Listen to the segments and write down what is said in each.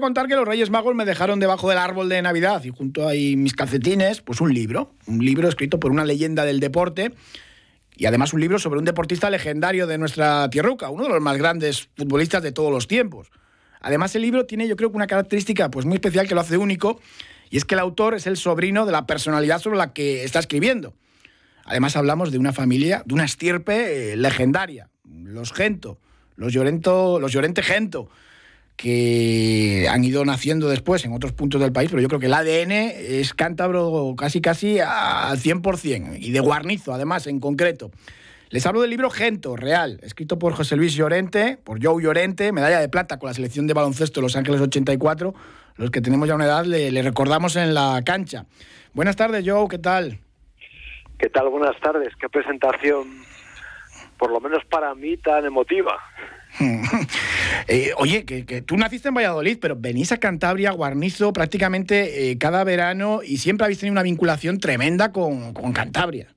contar que los Reyes Magos me dejaron debajo del árbol de Navidad y junto a mis calcetines, pues un libro, un libro escrito por una leyenda del deporte y además un libro sobre un deportista legendario de nuestra tierruca, uno de los más grandes futbolistas de todos los tiempos. Además el libro tiene yo creo que una característica pues muy especial que lo hace único y es que el autor es el sobrino de la personalidad sobre la que está escribiendo. Además hablamos de una familia, de una estirpe eh, legendaria, los Gento, los Llorento, los Llorente Gento que han ido naciendo después en otros puntos del país, pero yo creo que el ADN es cántabro casi casi al 100%, y de Guarnizo además en concreto. Les hablo del libro Gento, real, escrito por José Luis Llorente, por Joe Llorente, medalla de plata con la selección de baloncesto de Los Ángeles 84. Los que tenemos ya una edad le, recordamos en la cancha. Buenas tardes, Joe, ¿qué tal? ¿Qué tal? Buenas tardes. Qué presentación, por lo menos para mí, tan emotiva. Eh, oye, que, tú naciste en Valladolid, pero venís a Cantabria, Guarnizo, prácticamente eh, cada verano y siempre habéis tenido una vinculación tremenda con, Cantabria.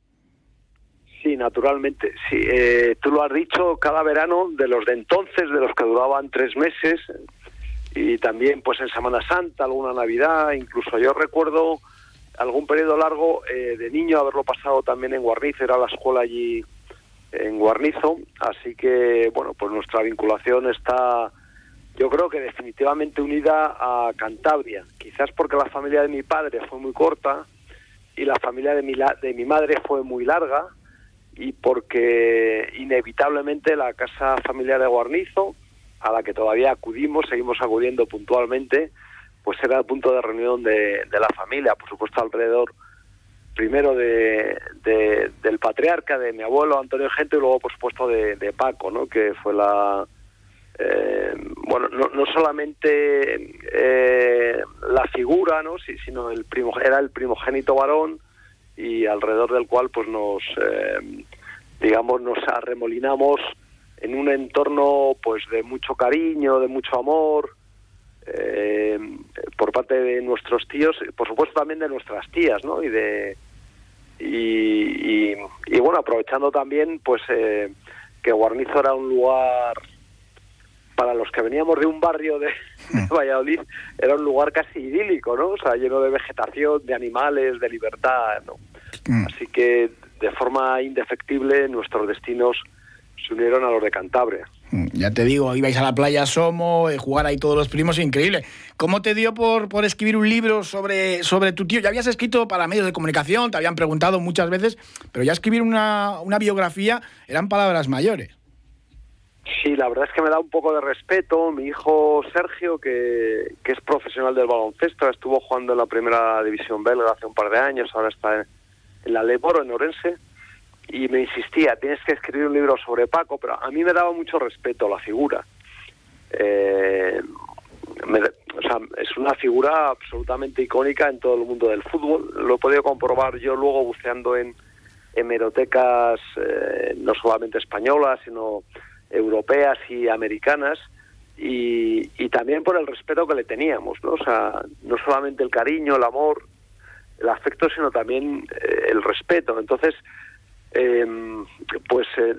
Sí, naturalmente. Sí, eh, tú lo has dicho, cada verano, de los de entonces, de los que duraban tres meses, y también pues en Semana Santa, alguna Navidad, incluso yo recuerdo algún periodo largo de niño haberlo pasado también en Guarnizo, era la escuela allí en Guarnizo, así que bueno, pues nuestra vinculación está yo creo que definitivamente unida a Cantabria, quizás porque la familia de mi padre fue muy corta y la familia de mi, de mi madre fue muy larga y porque inevitablemente la casa familiar de Guarnizo, a la que todavía acudimos, seguimos acudiendo puntualmente, pues era el punto de reunión de, de la familia, por supuesto alrededor primero de, del patriarca, de mi abuelo Antonio Gente, y luego, por supuesto, de, Paco, ¿no? que fue la. Eh, bueno, no, no solamente eh, la figura, ¿no? Sí, sino el primo, era el primogénito varón y alrededor del cual, pues nos, eh, digamos, nos arremolinamos en un entorno, pues, de mucho cariño, de mucho amor, por parte de nuestros tíos, por supuesto también de nuestras tías, ¿no? Y de y, bueno, aprovechando también pues eh, que Guarnizo era un lugar para los que veníamos de un barrio de, mm. Valladolid, era un lugar casi idílico, ¿no? O sea, lleno de vegetación, de animales, de libertad, ¿no? Mm. Así que de forma indefectible nuestros destinos se unieron a los de Cantabria. Mm, ya te digo, ibais a la playa Somo, eh, jugar ahí todos los primos, increíble. ¿Cómo te dio por, por escribir un libro sobre, sobre tu tío? Ya habías escrito para medios de comunicación, te habían preguntado muchas veces, pero ya escribir una, una biografía eran palabras mayores. Sí, la verdad es que me da un poco de respeto. Mi hijo Sergio, que, que es profesional del baloncesto, estuvo jugando en la primera división belga hace un par de años, ahora está en, en la Leboro, en Orense y me insistía, tienes que escribir un libro sobre Paco, pero a mí me daba mucho respeto la figura. Eh, o sea, es una figura absolutamente icónica en todo el mundo del fútbol. Lo he podido comprobar yo luego buceando en hemerotecas eh, no solamente españolas, sino europeas y americanas. Y, y, también por el respeto que le teníamos, ¿no? O sea, no solamente el cariño, el amor, el afecto, sino también eh, el respeto. Entonces, Em, pues eh,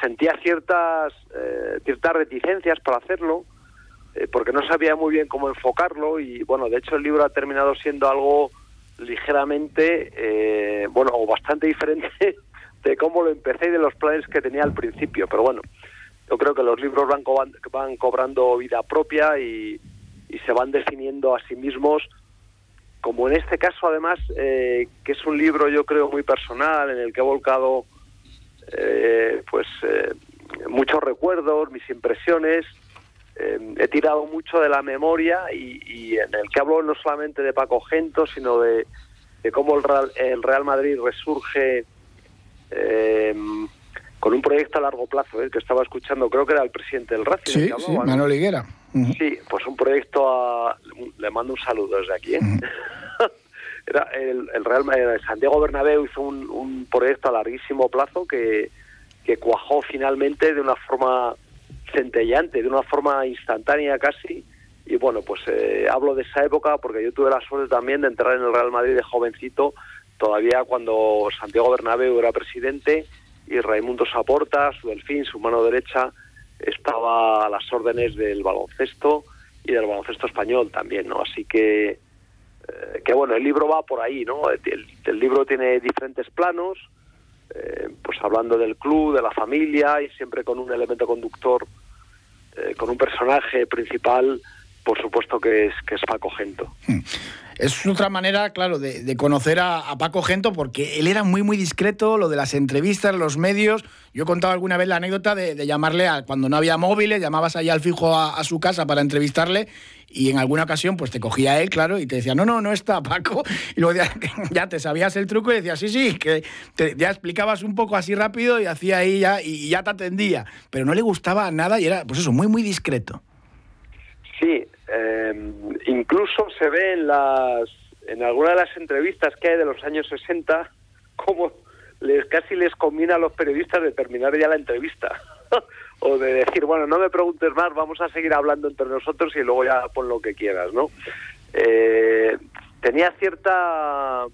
sentía ciertas eh, ciertas reticencias para hacerlo eh, porque no sabía muy bien cómo enfocarlo y bueno de hecho el libro ha terminado siendo algo ligeramente bueno o bastante diferente de cómo lo empecé y de los planes que tenía al principio pero bueno yo creo que los libros van, van cobrando vida propia y, y se van definiendo a sí mismos como en este caso además, eh, que es un libro yo creo muy personal, en el que he volcado eh, pues eh, muchos recuerdos, mis impresiones, he tirado mucho de la memoria y, en el que hablo no solamente de Paco Gento, sino de, cómo el Real, el Real Madrid resurge con un proyecto a largo plazo, que estaba escuchando, creo que era el presidente del Racing. Sí, sí Manuel Higuera. Sí, pues un proyecto a... Le mando un saludo desde aquí. ¿eh? Era el, el, Real Santiago Bernabéu hizo un, proyecto a larguísimo plazo que, que cuajó finalmente de una forma centellante, de una forma instantánea casi. Y bueno, pues eh, hablo de esa época porque yo tuve la suerte también de entrar en el Real Madrid de jovencito, todavía cuando Santiago Bernabéu era presidente y Raimundo Saporta, su delfín, su mano derecha, estaba a las órdenes del baloncesto y del baloncesto español también, ¿no? Así que, eh, que bueno, el libro va por ahí, ¿no? El, libro tiene diferentes planos, eh, pues hablando del club, de la familia y siempre con un elemento conductor, eh, con un personaje principal, por supuesto que es, que es Paco Gento. Hmm. Es otra manera, claro, de, conocer a, Paco Gento, porque él era muy, muy discreto, lo de las entrevistas, los medios. Yo he contado alguna vez la anécdota de, llamarle a, cuando no había móviles, llamabas ahí al fijo a, su casa para entrevistarle y en alguna ocasión pues te cogía él, claro, y te decía, no, no, no está Paco. Y luego ya, te sabías el truco y decías, sí, sí, que ya explicabas un poco así rápido y hacía ahí ya, y ya te atendía. Pero no le gustaba nada y era, pues eso, muy, muy discreto. Sí, eh, incluso se ve en las en algunas de las entrevistas que hay de los años 60 como les casi les conviene a los periodistas de terminar ya la entrevista. O de decir bueno no me preguntes más vamos a seguir hablando entre nosotros y luego ya pon lo que quieras no eh, tenía cierta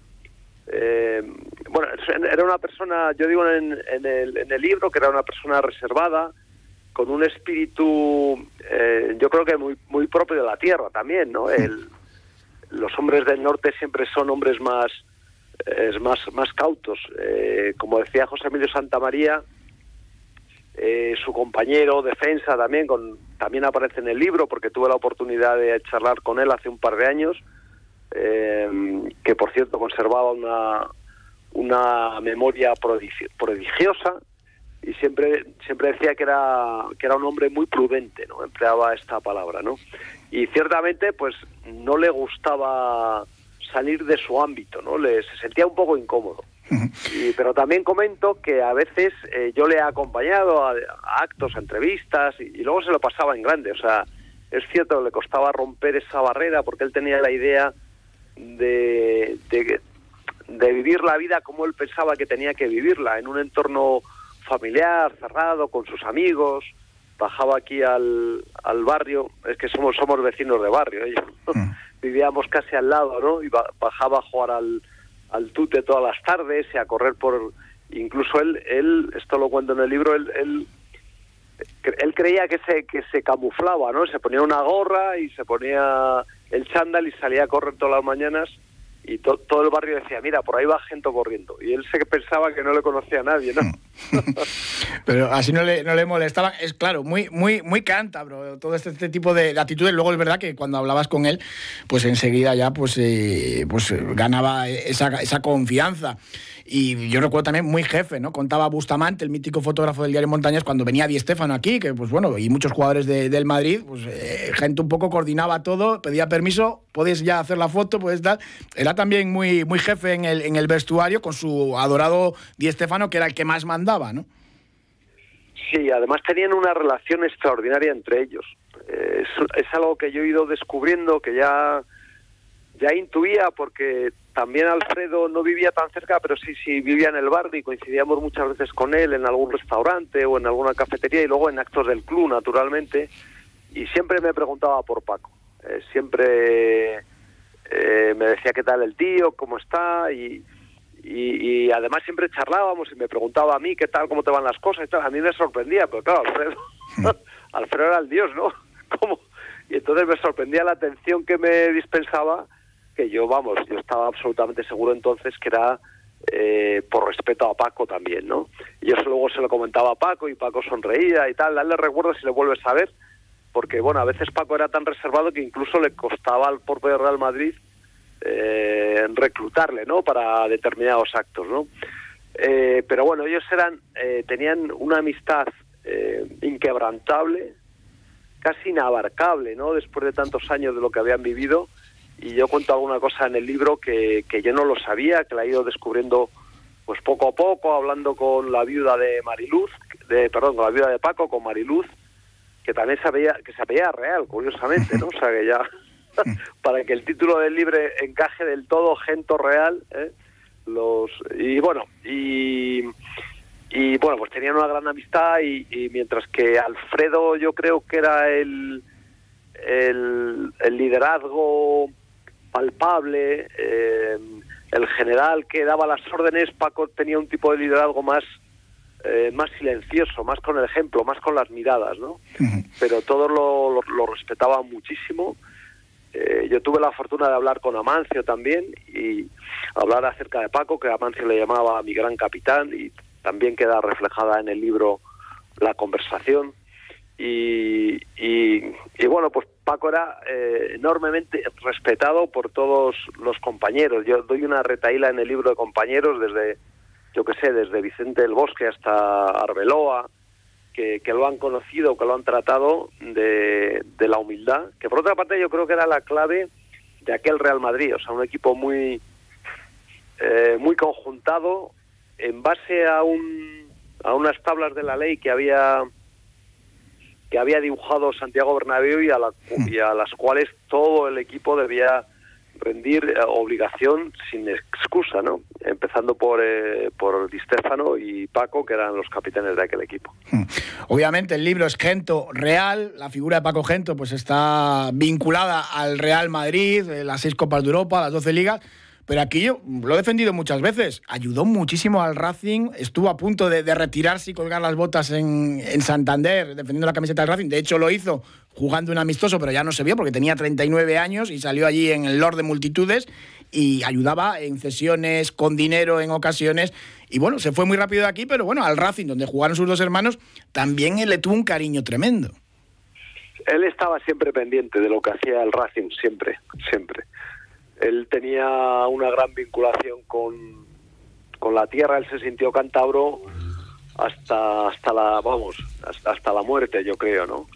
eh, bueno era una persona yo digo en, en, el, en el libro que era una persona reservada con un espíritu, eh, yo creo que muy, muy propio de la tierra también, ¿no? El, los hombres del norte siempre son hombres más, es más, más cautos. Eh, como decía José Emilio Santa María, eh, su compañero defensa también, con, también aparece en el libro porque tuve la oportunidad de charlar con él hace un par de años, que por cierto conservaba una, una memoria prodigiosa y siempre siempre decía que era que era un hombre muy prudente no empleaba esta palabra no y ciertamente pues no le gustaba salir de su ámbito no le se sentía un poco incómodo. Y, pero también comento que a veces eh, yo le he acompañado a, actos a entrevistas y, luego se lo pasaba en grande. O sea es cierto le costaba romper esa barrera porque él tenía la idea de, de de vivir la vida como él pensaba que tenía que vivirla en un entorno familiar, cerrado, con sus amigos, bajaba aquí al, al barrio, es que somos somos vecinos de barrio, ellos mm. vivíamos casi al lado, ¿no? Y bajaba a jugar al, al tute todas las tardes y a correr por... Incluso él, él esto lo cuento en el libro, él, él, él creía que se, que se camuflaba, ¿no? Se ponía una gorra y se ponía el chándal y salía a correr todas las mañanas y todo el barrio decía, mira, por ahí va gente corriendo. Y él se pensaba que no le conocía a nadie, ¿no? Pero así no le, no le molestaba. Es claro, muy, muy, muy cántabro todo este, este, tipo de, actitudes. Luego es verdad que cuando hablabas con él, pues enseguida ya pues, eh, pues ganaba esa, esa confianza. Y yo recuerdo también muy jefe, ¿no? Contaba Bustamante, el mítico fotógrafo del diario Montañas, cuando venía Di Stefano aquí, que pues bueno, y muchos jugadores del Madrid, pues eh, gente un poco coordinaba todo, pedía permiso, podéis ya hacer la foto, puedes dar. Era también muy, muy jefe en el, en el vestuario con su adorado Di Stefano, que era el que más mandaba, ¿no? Sí, además tenían una relación extraordinaria entre ellos. Eh, es algo que yo he ido descubriendo, que ya ya intuía porque también Alfredo no vivía tan cerca, pero sí, sí vivía en el barrio y coincidíamos muchas veces con él en algún restaurante o en alguna cafetería y luego en actos del club, naturalmente. Y siempre me preguntaba por Paco. Eh, siempre eh, me decía qué tal el tío, cómo está y, y, además siempre charlábamos y me preguntaba a mí qué tal, cómo te van las cosas y tal. A mí me sorprendía, pero claro, Alfredo, Alfredo era el dios, ¿no? ¿Cómo? Y entonces me sorprendía la atención que me dispensaba que yo, vamos, yo estaba absolutamente seguro entonces que era eh, por respeto a Paco también, ¿no? Y eso luego se lo comentaba a Paco y Paco sonreía y tal, dale recuerdo si le vuelves a ver, porque bueno, a veces Paco era tan reservado que incluso le costaba al propio Real Madrid eh, reclutarle, ¿no? Para determinados actos, ¿no? Eh, pero bueno, ellos eran, tenían una amistad inquebrantable, casi inabarcable, ¿no? Después de tantos años de lo que habían vivido y yo cuento alguna cosa en el libro que, que yo no lo sabía, que la he ido descubriendo pues poco a poco, hablando con la viuda de Mariluz, de, perdón, con la viuda de Paco, con Mariluz, que también sabía, que se veía real, curiosamente, ¿no? O sea, que ya, para que el título del libro encaje del todo, Gento Real, ¿eh? los y bueno, y, y bueno, pues tenían una gran amistad y, y mientras que Alfredo yo creo que era el, el liderazgo palpable, eh, el general que daba las órdenes, Paco tenía un tipo de liderazgo más eh, más silencioso, más con el ejemplo, más con las miradas, ¿no? Pero todos lo, lo, respetaban muchísimo. Eh, yo tuve la fortuna de hablar con Amancio también y hablar acerca de Paco, que Amancio le llamaba mi gran capitán y también queda reflejada en el libro la conversación. Y, y, bueno, pues Paco era eh, enormemente respetado por todos los compañeros. Yo doy una retaíla en el libro de compañeros desde, yo que sé, desde Vicente del Bosque hasta Arbeloa, que, que lo han conocido, que lo han tratado de, de la humildad, que por otra parte yo creo que era la clave de aquel Real Madrid, o sea, un equipo muy, eh, muy conjuntado en base a, un, a unas tablas de la ley que había que había dibujado Santiago Bernabéu y a, a las cuales todo el equipo debía rendir eh, obligación sin excusa, ¿no? Empezando por, eh, por Di Stefano y Paco, que eran los capitanes de aquel equipo. Hmm. Obviamente el libro es Gento Real, la figura de Paco Gento pues está vinculada al Real Madrid, eh, las seis Copas de Europa, las doce ligas, pero aquí yo lo he defendido muchas veces. Ayudó muchísimo al Racing. Estuvo a punto de, retirarse y colgar las botas en, Santander, defendiendo la camiseta del Racing. De hecho, lo hizo jugando un amistoso, pero ya no se vio porque tenía 39 años y salió allí en el Lord de Multitudes y ayudaba en cesiones, con dinero en ocasiones. Y bueno, se fue muy rápido de aquí, pero bueno, al Racing, donde jugaron sus dos hermanos, también él le tuvo un cariño tremendo. Él estaba siempre pendiente de lo que hacía el Racing, siempre, siempre él tenía una gran vinculación con, con la tierra, él se sintió cántabro hasta hasta la vamos hasta, la muerte yo creo no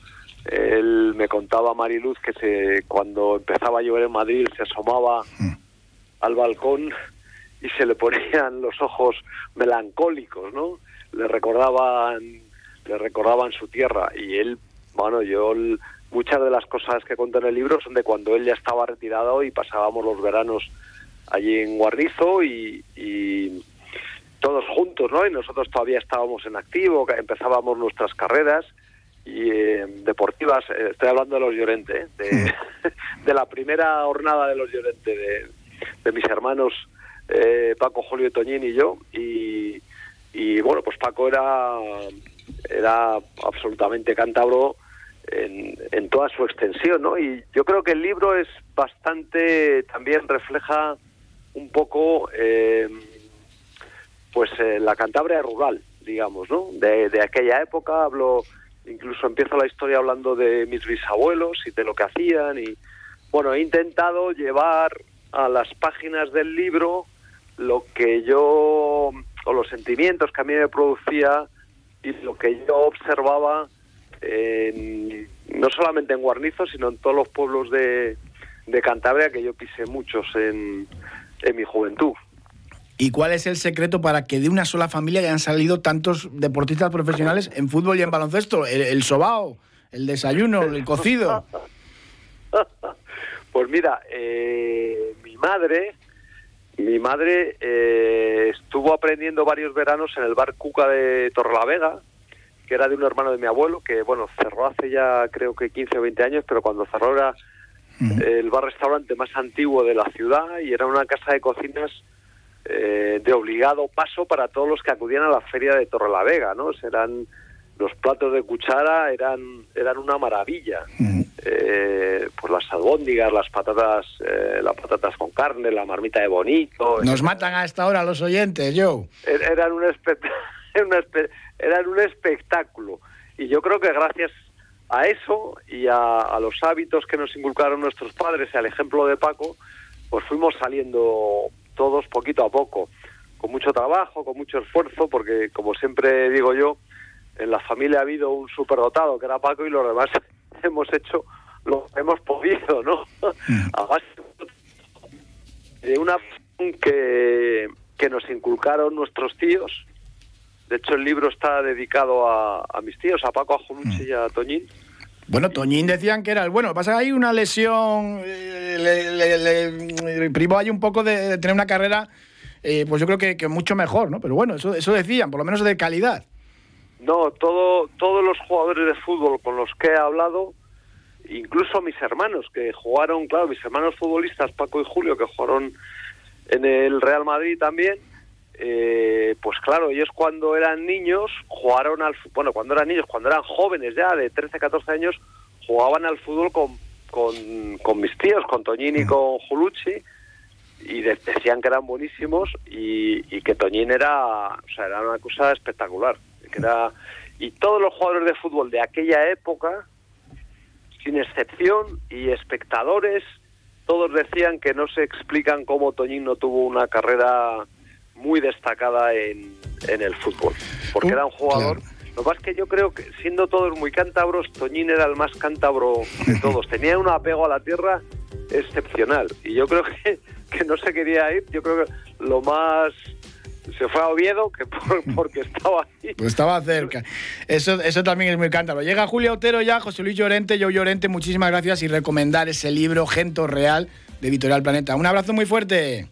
él me contaba Mariluz que se cuando empezaba a llover en Madrid se asomaba al balcón y se le ponían los ojos melancólicos no le recordaban le recordaban su tierra y él bueno yo muchas de las cosas que cuento en el libro son de cuando él ya estaba retirado y pasábamos los veranos allí en Guarnizo y, todos juntos, ¿no? Y nosotros todavía estábamos en activo, empezábamos nuestras carreras y eh, deportivas. Eh, estoy hablando de los Llorente, ¿eh? de, la primera jornada de los Llorente, de, mis hermanos Paco, Julio, Toñín y yo. Y, y bueno, pues Paco era era absolutamente cántabro en, toda su extensión, ¿no? Y yo creo que el libro es bastante, también refleja un poco, eh, pues eh, la Cantabria rural, digamos, ¿no? De, aquella época hablo, incluso empiezo la historia hablando de mis bisabuelos y de lo que hacían y, bueno, he intentado llevar a las páginas del libro lo que yo, o los sentimientos que a mí me producía y lo que yo observaba no solamente en Guarnizo, sino en todos los pueblos de, Cantabria, que yo pisé muchos en, mi juventud. ¿Y cuál es el secreto para que de una sola familia hayan salido tantos deportistas profesionales en fútbol y en baloncesto? El, sobao, el desayuno, el cocido. pues mira, eh, mi madre, mi madre eh, estuvo aprendiendo varios veranos en el bar Cuca de Torrelavega, que era de un hermano de mi abuelo, que bueno, cerró hace ya creo que 15 o 20 años, pero cuando cerró era el bar-restaurante más antiguo de la ciudad y era una casa de cocinas eh, de obligado paso para todos los que acudían a la feria de Torrelavega, ¿no? Eran los platos de cuchara eran eran una maravilla. Eh, pues las albóndigas, las patatas, eh, las patatas con carne, la marmita de bonito. Nos matan a esta hora los oyentes, yo. Er, eran un espectáculo eran un espectáculo. Y yo creo que gracias a eso y a, los hábitos que nos inculcaron nuestros padres y al ejemplo de Paco, pues fuimos saliendo todos poquito a poco, con mucho trabajo, con mucho esfuerzo, porque como siempre digo yo, en la familia ha habido un superdotado que era Paco y los demás hemos hecho lo que hemos podido, ¿no? Mm. A base de una que, que nos inculcaron nuestros tíos, de hecho, el libro está dedicado a, mis tíos, a Paco, a Joluchi mm. y a Toñín. Bueno, Toñín decían que era el bueno. Pasa que hay una lesión, eh, le, privó ahí un poco de, tener una carrera, eh, pues yo creo que, mucho mejor, ¿no? Pero bueno, eso, eso decían, por lo menos de calidad. No, todo, todos los jugadores de fútbol con los que he hablado, incluso mis hermanos que jugaron, claro, mis hermanos futbolistas, Paco y Julio, que jugaron en el Real Madrid también, eh, pues claro, ellos cuando eran niños jugaron al bueno, cuando eran niños, cuando eran jóvenes ya, de 13, 14 años, jugaban al fútbol con, con, mis tíos, con Toñín y mm. con Julucci, y decían que eran buenísimos y, que Toñín era, o sea, era una cosa espectacular. Que era, y todos los jugadores de fútbol de aquella época, sin excepción, y espectadores, todos decían que no se explican cómo Toñín no tuvo una carrera muy destacada en, en el fútbol, porque era un jugador... Lo más que yo creo que, siendo todos muy cántabros, Toñín era el más cántabro de todos. Tenía un apego a la tierra excepcional. Y yo creo que, que no se quería ir. Yo creo que lo más se fue a Oviedo que porque estaba ahí. Pues estaba cerca. Eso, eso también es muy cántabro. Llega Julio Otero ya, José Luis Llorente, yo Llorente, muchísimas gracias y recomendar ese libro, Gento Real, de Editorial Planeta. Un abrazo muy fuerte.